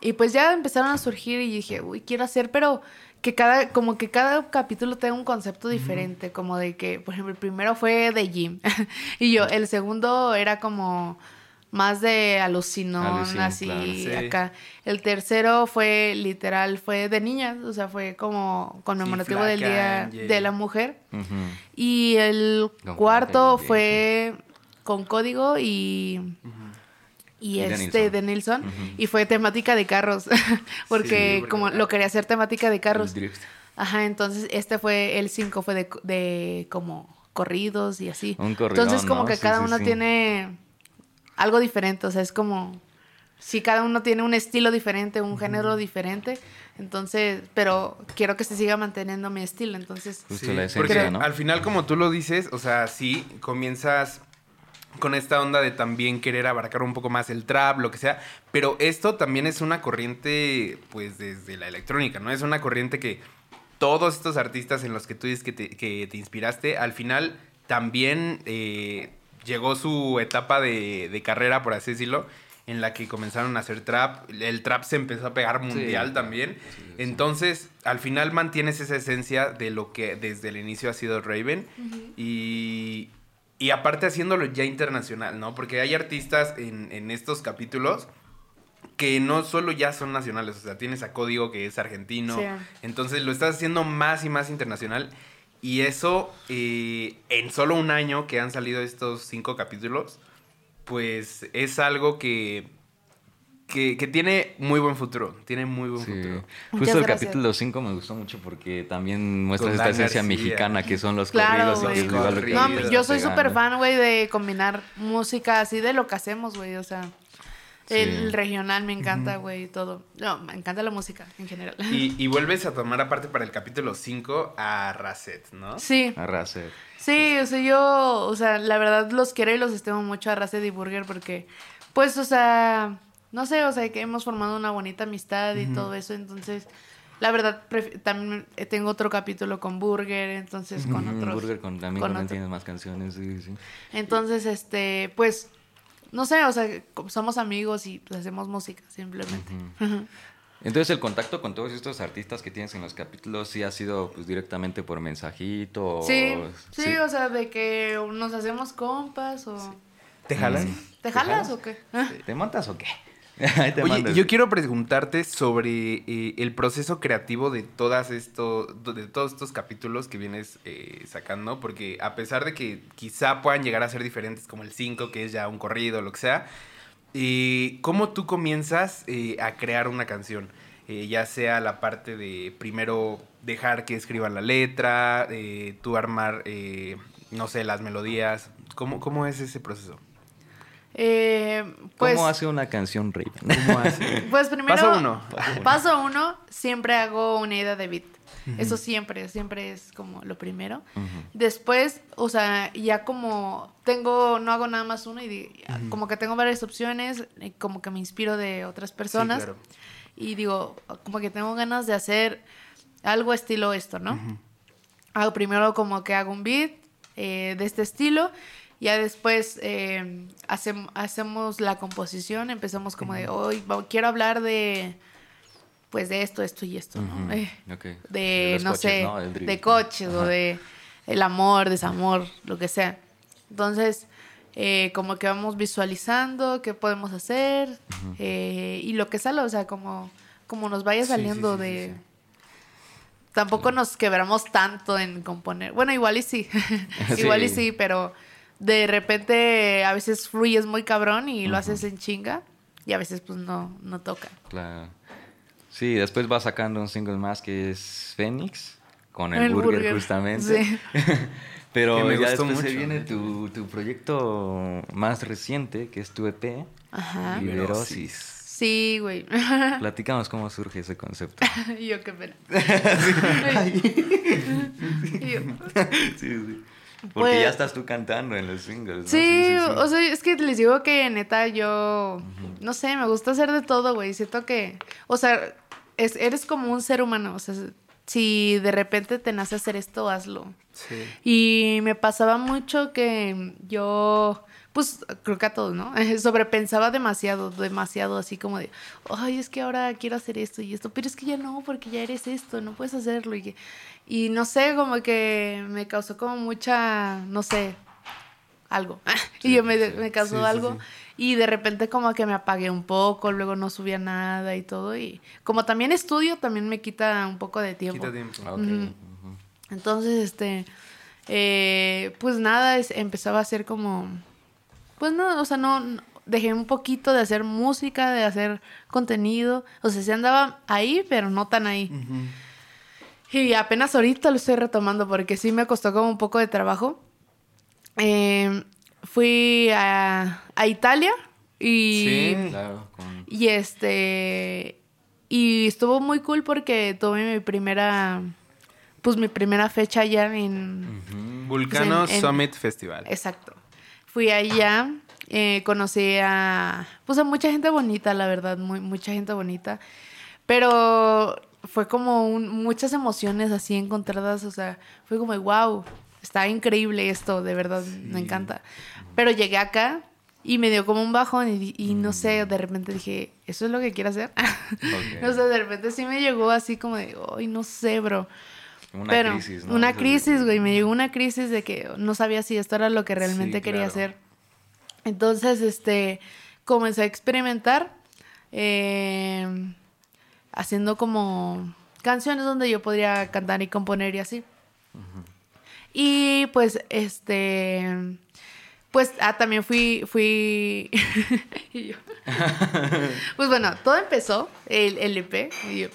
y pues ya empezaron a surgir y dije, uy, quiero hacer, pero que cada, como que cada capítulo tenga un concepto diferente, como de que, por ejemplo, el primero fue de gym y yo, el segundo era como más de alucinón, Alucin, así claro. Sí. acá. El tercero fue literal, fue de niñas, o sea, fue como conmemorativo del Flaca, Día de la Mujer. Y el cuarto fue con código y, y, Y este de Nilsson. Y fue temática de carros. porque Sí, como lo quería hacer temática de carros. Ajá, entonces este fue, el 5 fue de, de como corridos y así. Un corridón, entonces como ¿no? que cada uno tiene algo diferente, o sea, es como si cada uno tiene un estilo diferente, un género diferente, entonces, pero quiero que se siga manteniendo mi estilo, entonces Sí, la porque ¿no? al final, como tú lo dices, o sea, sí, comienzas con esta onda de también querer abarcar un poco más el trap, lo que sea, pero esto también es una corriente, pues, desde la electrónica, ¿no? Es una corriente que todos estos artistas en los que tú dices que te, que te inspiraste, al final también eh, llegó su etapa de, de carrera, por así decirlo, en la que comenzaron a hacer trap. El trap se empezó a pegar mundial Sí. también. Sí, sí. Entonces, al final mantienes esa esencia de lo que desde el inicio ha sido Raven. y, y aparte haciéndolo ya internacional, ¿no? Porque hay artistas en, en estos capítulos que no solo ya son nacionales, o sea, tienes a Código que es argentino, Sí. entonces lo estás haciendo más y más internacional. Y eso, eh, en solo un año que han salido estos cinco capítulos, pues es algo que, que, que tiene muy buen futuro. Tiene muy buen Sí. futuro. Muchas Justo el gracias. capítulo 5 me gustó mucho porque también muestra esta esencia mexicana que son los Claro, corridos y que es igual lo que No, está yo soy súper fan, güey, de combinar música así de lo que hacemos, güey. O sea, Sí. el regional me encanta, güey, y todo. No, me encanta la música en general. Y, y vuelves a tomar aparte para el capítulo 5 a Racet, ¿no? Sí, Arrase. sí, o sea, yo, o sea, la verdad los quiero y los estimo mucho a Raced y Burger porque, pues, o sea, no sé, o sea, que hemos formado una bonita amistad y todo eso, entonces, la verdad, también eh, tengo otro capítulo con Burger, entonces, con otros. Burger con, también con con él otro. tienes más canciones, sí, sí. Entonces, este, pues, no sé, o sea, somos amigos y pues, hacemos música, simplemente. Entonces el contacto con todos estos artistas que tienes en los capítulos sí ha sido pues directamente por mensajito. o- Sí, sí, o sea, de que nos hacemos compas o... ¿Te jalas? ¿Te jalas jalas? o qué? ¿Te montas o qué? Te Oye, yo quiero preguntarte sobre eh, el proceso creativo de todas esto, de todos estos capítulos que vienes eh, sacando, porque a pesar de que quizá puedan llegar a ser diferentes, como el 5, que es ya un corrido, lo que sea, eh, ¿cómo tú comienzas a crear una canción? Ya sea la parte de primero dejar que escriban la letra, tú armar, no sé, las melodías. ¿Cómo, ¿Cómo es ese proceso? Eh, pues, ¿Cómo hace una canción Raven? ¿Cómo hace? pues primero... Paso uno. Paso uno, siempre hago una idea de beat. Eso siempre, siempre es como lo primero. Después, o sea, ya como tengo, no hago nada más uno y como que tengo varias opciones, y como que me inspiro de otras personas. Sí, claro. y digo, como que tengo ganas de hacer algo estilo esto, ¿no? Hago primero como que hago un beat eh, de este estilo, ya después eh, hacem- hacemos la composición, empezamos como de, hoy quiero hablar de, pues de esto, esto y esto, Eh, de, no coches, sé, de coches o de el amor, desamor, lo que sea. Entonces, eh, como que vamos visualizando qué podemos hacer eh, y lo que sale, o sea, como, como nos vaya sí, saliendo sí, sí, de... Tampoco nos quebramos tanto en componer. Bueno, igual y sí. igual y sí, pero de repente a veces fluyes muy cabrón y lo haces en chinga y a veces pues no, no toca. Claro. Sí, después va sacando un single más que es Phoenix, con el, El burger, burger, justamente. sí. Pero Que me ya gustó después se mucho. viene tu, tu proyecto más reciente, que es tu EP, Ajá. Liberosis. Sí, güey. Platicamos cómo surge ese concepto. y yo qué pena. Yo, sí, sí. Porque Pues- ya estás tú cantando en los singles, ¿no? Sí, o sea, es que les digo que neta yo, no sé, me gusta hacer de todo, güey. Siento que, o sea, es, eres como un ser humano, o sea, si de repente te nace hacer esto, hazlo. Sí. Y me pasaba mucho que yo, pues creo que a todos, ¿no? Sobrepensaba demasiado, demasiado, así como de, ay, es que ahora quiero hacer esto y esto, pero es que ya no, porque ya eres esto, no puedes hacerlo. Y, y no sé, como que me causó como mucha, no sé, algo. y yo me, me causó Sí, algo. sí. Y de repente como que me apagué un poco, luego no subía nada y todo. Y como también estudio, también me quita un poco de tiempo. Quita tiempo. Ujú. Entonces, este, eh, pues nada, es- empezaba a hacer como, pues no, o sea, no, no- dejé un poquito de hacer música, de hacer contenido, o sea, sí andaba ahí, pero no tan ahí. Y apenas ahorita lo estoy retomando porque sí me costó como un poco de trabajo. Eh, fui a, a Italia y... Sí. Claro, con... Y este. Y estuvo muy cool porque tuve mi primera. Pues mi primera fecha allá en. Vulcano Pues en- en- Summit Festival. Exacto. Fui allá. eh, conocí a. Pues a mucha gente bonita, la verdad. Muy, mucha gente bonita. Pero fue como un- muchas emociones así encontradas. O sea, fue como, wow, está increíble esto, de verdad, me encanta. Pero llegué acá y me dio como un bajón y, y no sé, de repente dije, ¿eso es lo que quiero hacer? Ok. no sé, de repente sí me llegó así como de, ay, no sé, bro. Una Pero crisis, ¿no? una crisis, güey, me llegó una crisis de que no sabía si esto era lo que realmente Sí, quería claro. hacer. Entonces, este, comencé a experimentar, eh, haciendo como canciones donde yo podría cantar y componer y así. Y pues, este, pues, ah, también fui, fui, y yo. pues bueno, todo empezó, el, el EP, y yo,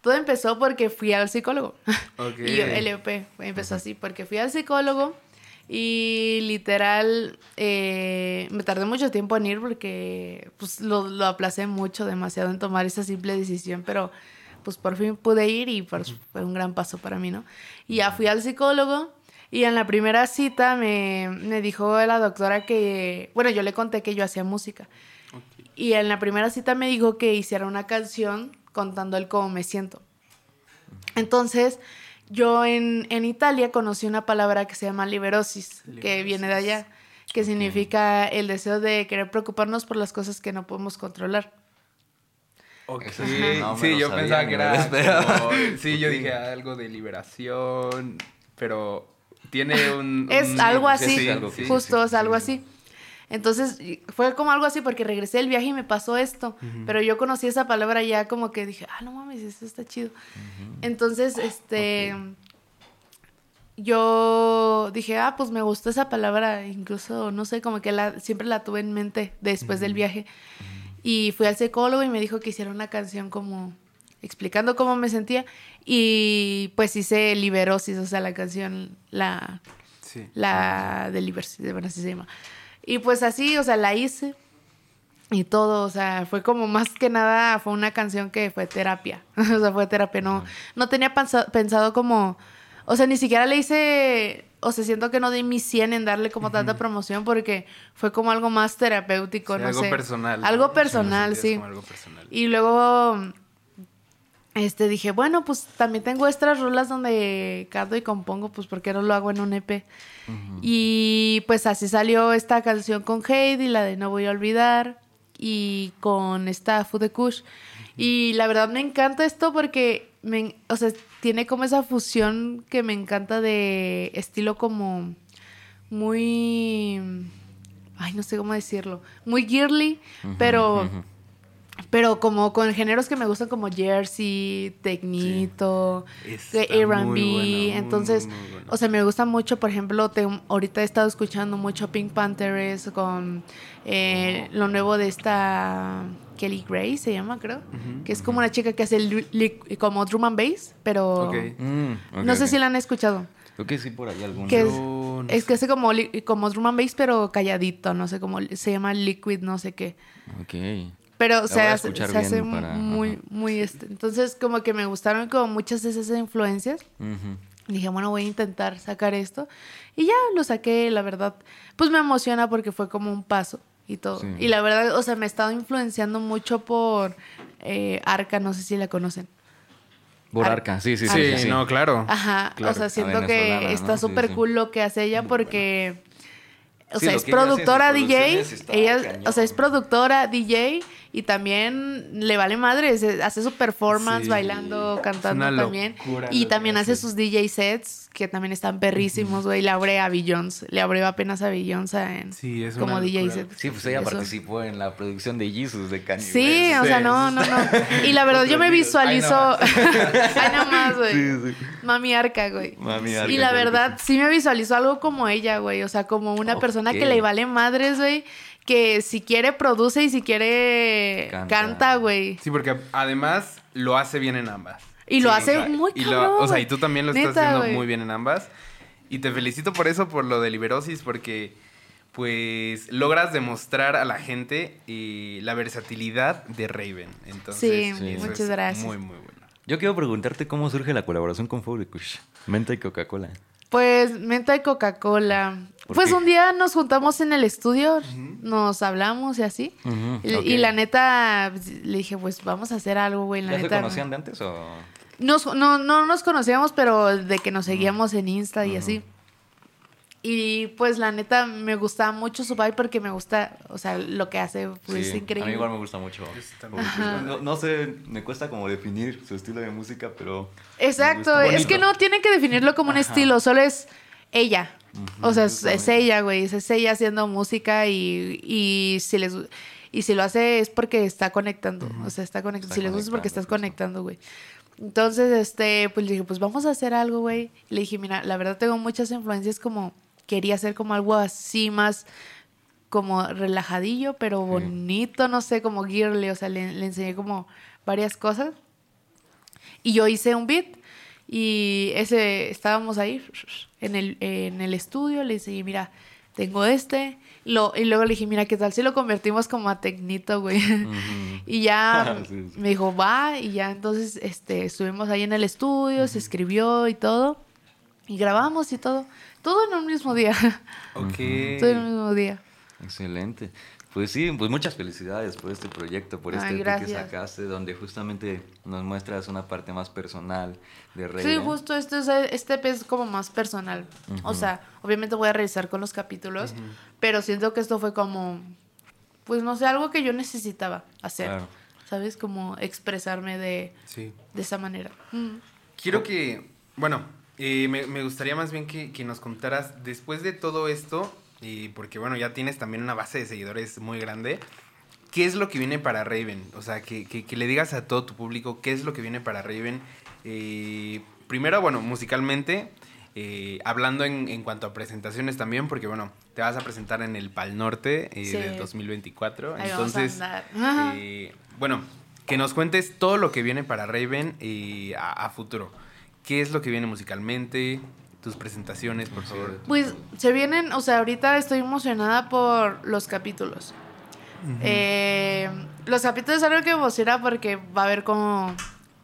todo empezó porque fui al psicólogo. Ok. Y yo, el EP empezó así, porque fui al psicólogo y literal eh, me tardé mucho tiempo en ir porque pues lo, lo aplacé mucho, demasiado en tomar esa simple decisión, pero pues por fin pude ir y pues, fue un gran paso para mí, ¿no? Y ya fui al psicólogo y en la primera cita me, me dijo la doctora que, bueno, yo le conté que yo hacía música. Y en la primera cita me dijo que hiciera una canción contando el cómo me siento. Entonces, yo en, en Italia conocí una palabra que se llama liberosis, que viene de allá, que significa el deseo de querer preocuparnos por las cosas que no podemos controlar. Ok. Eso sí, no sí, yo sabía, pensaba que era. como- sí, yo dije algo de liberación, pero tiene un. Es un- algo sí, así, sí, algo que- justo, sí, es algo sí, así. Entonces fue como algo así porque regresé del viaje y me pasó esto, pero yo conocí esa palabra ya como que dije, ah, no mames, eso está chido. Entonces, este, yo dije, ah, pues me gustó esa palabra, incluso, no sé, como que la, siempre la tuve en mente después del viaje. Y fui al psicólogo y me dijo que hiciera una canción como explicando cómo me sentía y pues hice Liberosis, o sea, la canción, la, Sí. la de Liberty, bueno, así se llama. Y pues así, o sea, la hice y todo, o sea, fue como más que nada, fue una canción que fue terapia, o sea, fue terapia, no, no tenía pensa- pensado como, o sea, ni siquiera le hice, o sea, siento que no di mi 100 en darle como tanta promoción porque fue como algo más terapéutico, Sí, no algo sé. personal. Algo personal, sentías sí. algo personal. Y luego este, dije, bueno, pues también tengo estas rolas donde canto y compongo, pues ¿por qué no lo hago en un EP? Y pues así salió esta canción con Heidi, la de No Voy a Olvidar, y con esta Food de Kush. Y la verdad me encanta esto porque, me, o sea, tiene como esa fusión que me encanta de estilo como muy... Ay, no sé cómo decirlo. Muy girly. Pero como con géneros que me gustan como Jersey, Tecnito, de muy R&B, entonces, muy, muy bueno. o sea, me gusta mucho, por ejemplo, te- ahorita he estado escuchando mucho Pink Panthers con eh, lo nuevo de esta Kelly Gray, se llama, creo, que es como una chica que hace li- li- como drum and bass, pero Ok. Mm, no sé si la han escuchado. Creo que sí, por ahí algún. Que es, Yo no es que hace como, li- como drum and bass, pero calladito, no sé cómo, se llama Liquid, no sé qué. Ok. Pero La se voy a hace, escuchar se hace para- muy, ajá. muy este. Entonces, como que me gustaron como muchas de esas influencias. Dije, bueno, voy a intentar sacar esto. Y ya lo saqué, la verdad. Pues me emociona porque fue como un paso y todo. Sí. Y la verdad, o sea, me he estado influenciando mucho por eh, Arca, no sé si la conocen. Por Ar- Arca, sí, sí, sí. Sí, sí, sí. no, claro. Ajá, Claro. o sea, siento que ¿no? está Sí, súper sí. cool lo que hace ella porque, o sea, es productora DJ, ella, o sea, es productora DJ y también le vale madre, hace su performance Sí. bailando, cantando también y también hace sus DJ sets que también están perrísimos, güey, le abre a Beyoncé, le abrió apenas a Beyoncé en Sí, es como DJ locura. set. Sí, pues ella Eso. participó en la producción de Jesus de Kanye Sí, West. o sea, no, no, no. Y la verdad, yo me Otros digas, "Ay, visualizo. Ay, no más, güey. Sí, sí. Mami Arca, güey. Mami y Arca, la claro que verdad, sí me visualizo algo como ella, güey. O sea, como una persona que le vale madres, güey. Que si quiere produce y si quiere Canta. güey. Sí, porque además lo hace bien en ambas. Y lo Sí, hace muy y lo- cabrón, O sea, y tú también lo estás haciendo muy bien en ambas. Y te felicito por eso, por lo de Liberosis, porque pues logras demostrar a la gente eh, la versatilidad de Raven. Entonces, Sí, eso muchas es gracias. Muy, muy bueno. Yo quiero preguntarte cómo surge la colaboración con Fabrikush. Menta y Coca-Cola. Pues menta y Coca-Cola. ¿Por Pues qué? un día nos juntamos en el estudio, nos hablamos y así. Y, la neta, pues, le dije, pues vamos a hacer algo, güey. La ¿Ya se neta. conocían de antes o...? Nos- no, no nos conocíamos, pero de que nos seguíamos en Insta y así. Y pues la neta me gusta mucho su vibe porque me gusta, o sea, lo que hace pues Sí, es increíble. A mí igual me gusta mucho. No, no sé, me cuesta como definir su estilo de música, pero... Exacto, es que no tienen que definirlo como un estilo, solo es ella. o sea, es, ella, güey, es ella haciendo música y, y si les y si lo hace es porque está conectando, o sea, está conectando, Está si les gusta es porque estás conectando, conectando, güey. Entonces, este, pues le dije, pues vamos a hacer algo, güey. Le dije, mira, la verdad tengo muchas influencias como quería hacer como algo así más como relajadillo, pero bonito, no sé, como girly, o sea, le, le enseñé como varias cosas. Y yo hice un beat y ese estábamos ahí en el, en el estudio, le dije, mira, tengo este. Lo, y luego le dije, mira, ¿qué tal si lo convertimos como a tecnito, güey? y ya Sí, sí. me dijo, va, y ya entonces este, estuvimos ahí en el estudio, se escribió y todo. Y grabamos y todo. Todo en un mismo día. Ok. todo en un mismo día. Excelente. Pues sí, pues muchas felicidades por este proyecto, por Ay, este EP que gracias. sacaste, donde justamente nos muestras una parte más personal de Rey. Sí, justo esto es, este EP es como más personal. O sea, obviamente voy a revisar con los capítulos, pero siento que esto fue como, pues no sé, algo que yo necesitaba hacer. Claro. ¿Sabes? Como expresarme de, Sí. de esa manera. Mm. Quiero que, bueno, eh, me, me gustaría más bien que, que nos contaras, después de todo esto, y porque bueno, ya tienes también una base de seguidores muy grande, ¿qué es lo que viene para Raven? O sea, que, que- que le digas a todo tu público qué es lo que viene para Raven. Eh, primero, bueno, musicalmente, eh, hablando en, en cuanto a presentaciones también, porque bueno, te vas a presentar en el Pal Norte eh, Sí. del 2024. Ahí vamos a Entonces. Ajá. eh, bueno, que nos cuentes todo lo que viene para Raven eh, a, a futuro. ¿Qué es lo que viene musicalmente? Tus presentaciones, por favor. Pues se vienen, o sea, ahorita estoy emocionada por los capítulos. Eh, los capítulos es algo que me emociona porque va a haber como,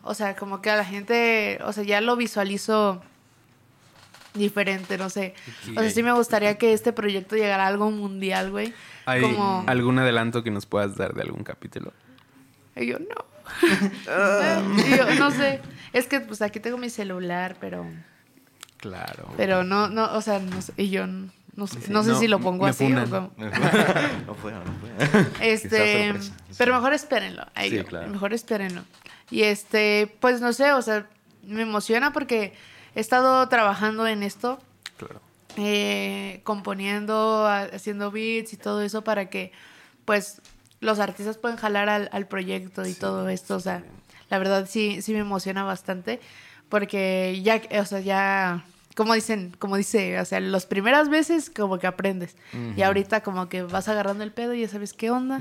o sea, como que a la gente, o sea, ya lo visualizo diferente, no sé. O sea, sí me gustaría que este proyecto llegara a algo mundial, güey. ¿Hay Como... algún adelanto que nos puedas dar de algún capítulo? Y yo, no. yo, no sé. Es que pues aquí tengo mi celular, pero. Claro. Pero no, no, o sea, no sé. Y yo no sé, Sí, no sé no, si lo pongo me así o funan. cómo. no fue, no fue. Este, pero mejor espérenlo. Ahí Sí, yo, claro. Mejor espérenlo. Y este, pues no sé, o sea, me emociona porque he estado trabajando en esto, Claro. eh, componiendo, ha- haciendo beats y todo eso para que, pues, los artistas puedan jalar al, al proyecto y todo esto. O sea, la verdad sí, sí me emociona bastante porque ya, o sea, ya, como dicen, como dice, o sea, las primeras veces como que aprendes y ahorita como que vas agarrando el pedo y ya sabes qué onda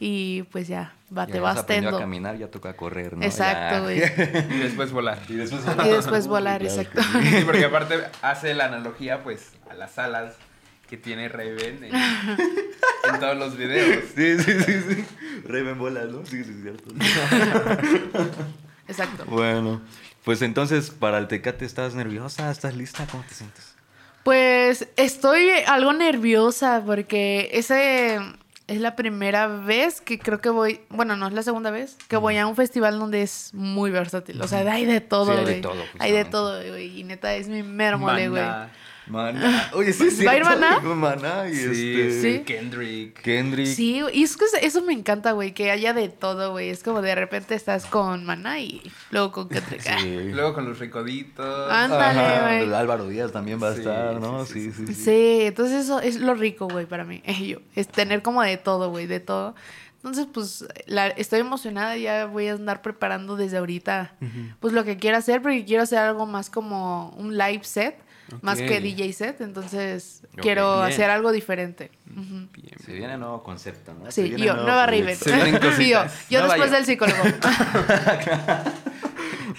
y pues ya, va, Ya te vas tendo. a caminar, ya toca correr, ¿no? Exacto, güey. Y después volar. Y después, Y después volar, exacto. Sí, porque aparte hace la analogía, pues, a las alas que tiene Raven en, en todos los videos. Sí, sí, sí, sí. Raven bola, ¿no? Sí, sí, es cierto. Exacto. bueno, pues entonces, para el Tecate, ¿estás nerviosa? ¿Estás lista? ¿Cómo te sientes? Pues estoy algo nerviosa porque ese es la primera vez que creo que voy, bueno, no es la segunda vez, que voy a un festival donde es muy versátil. O sea, hay de todo, Sí, hay de güey. todo, hay de todo, güey. Y neta, es mi mérmole, güey. Maná. Oye, sí, es ¿Va a ir. Maná? Maná y Sí, este... Sí. Kendrick. Kendrick. Sí, y es que eso me encanta, güey, que haya de todo, güey. Es como de repente estás con Maná y luego con Kendrick. Sí. Luego con los. Ah, Ándale, güey. Álvaro Díaz también va a Sí, estar, sí, ¿no? sí, Sí, sí, sí. Sí, entonces eso es lo rico, güey, para mí. Es tener como de todo, güey, de todo. Entonces, pues, la- estoy emocionada, ya voy a andar preparando desde ahorita, pues, lo que quiero hacer, porque quiero hacer algo más como un live set, más que DJ set, entonces quiero bien. hacer algo diferente. Bien, Se viene nuevo concepto, ¿no? Sí, yo, nuevo nueva. Raven. Se vienen yo, cositas. yo después yo. del psicólogo.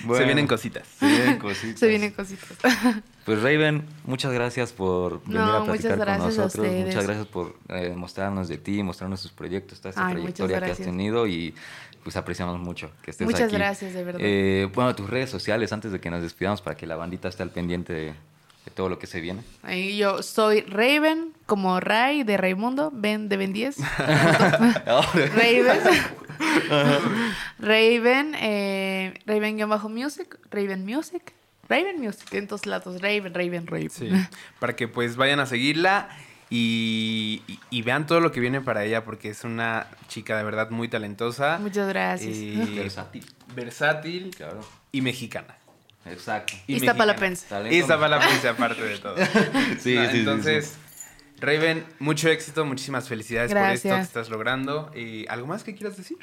Bueno, Se vienen cositas. Se vienen cositas. Se vienen cositas. Pues Raven, muchas gracias por venir No, a muchas platicar con nosotros. ustedes. Muchas gracias por eh, mostrarnos de ti, mostrarnos tus proyectos, toda esta Ay, muchas trayectoria que has tenido y pues apreciamos mucho que estés Muchas aquí. gracias, de verdad. Eh, bueno, tus redes sociales antes de que nos despidamos para que la bandita esté al pendiente de, de todo lo que se viene. Ahí yo soy Raven, como Ray de Raimundo, Ben de Ben 10. Raven. Raven, eh, Raven-Music, Raven Music, Raven Music, en todos lados, Raven, Raven, Raven. Sí. Para que pues vayan a seguirla y, y- y vean todo lo que viene para ella porque es una chica de verdad muy talentosa. Muchas gracias. eh, Versátil. versátil Claro. y mexicana. Exacto. Y Iztapalapense. Talento Y Iztapalapense, aparte de todo. Sí, No, sí, sí, Entonces, Raven, mucho éxito, muchísimas felicidades por esto que estás logrando. Y ¿Algo más que quieras decir?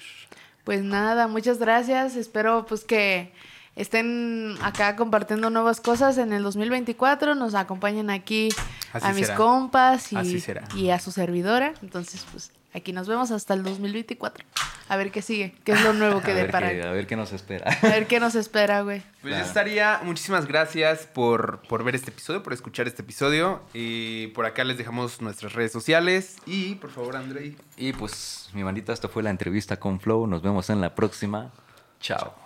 Pues nada, muchas gracias. Espero pues que estén acá compartiendo nuevas cosas en el 2024. Nos acompañen aquí Así a mis será. compas Así y, será. y a su servidora. Entonces, pues aquí nos vemos hasta el 2024. A ver qué sigue, qué es lo nuevo que depara. a ver qué nos espera. A ver qué nos espera, güey. Pues Claro. ya estaría. Muchísimas gracias por, por ver este episodio, por escuchar este episodio. Y por acá les dejamos nuestras redes sociales. Y por favor, Andrei. Y pues, mi bandita, esto fue la entrevista con Flow. Nos vemos en la próxima. Chao.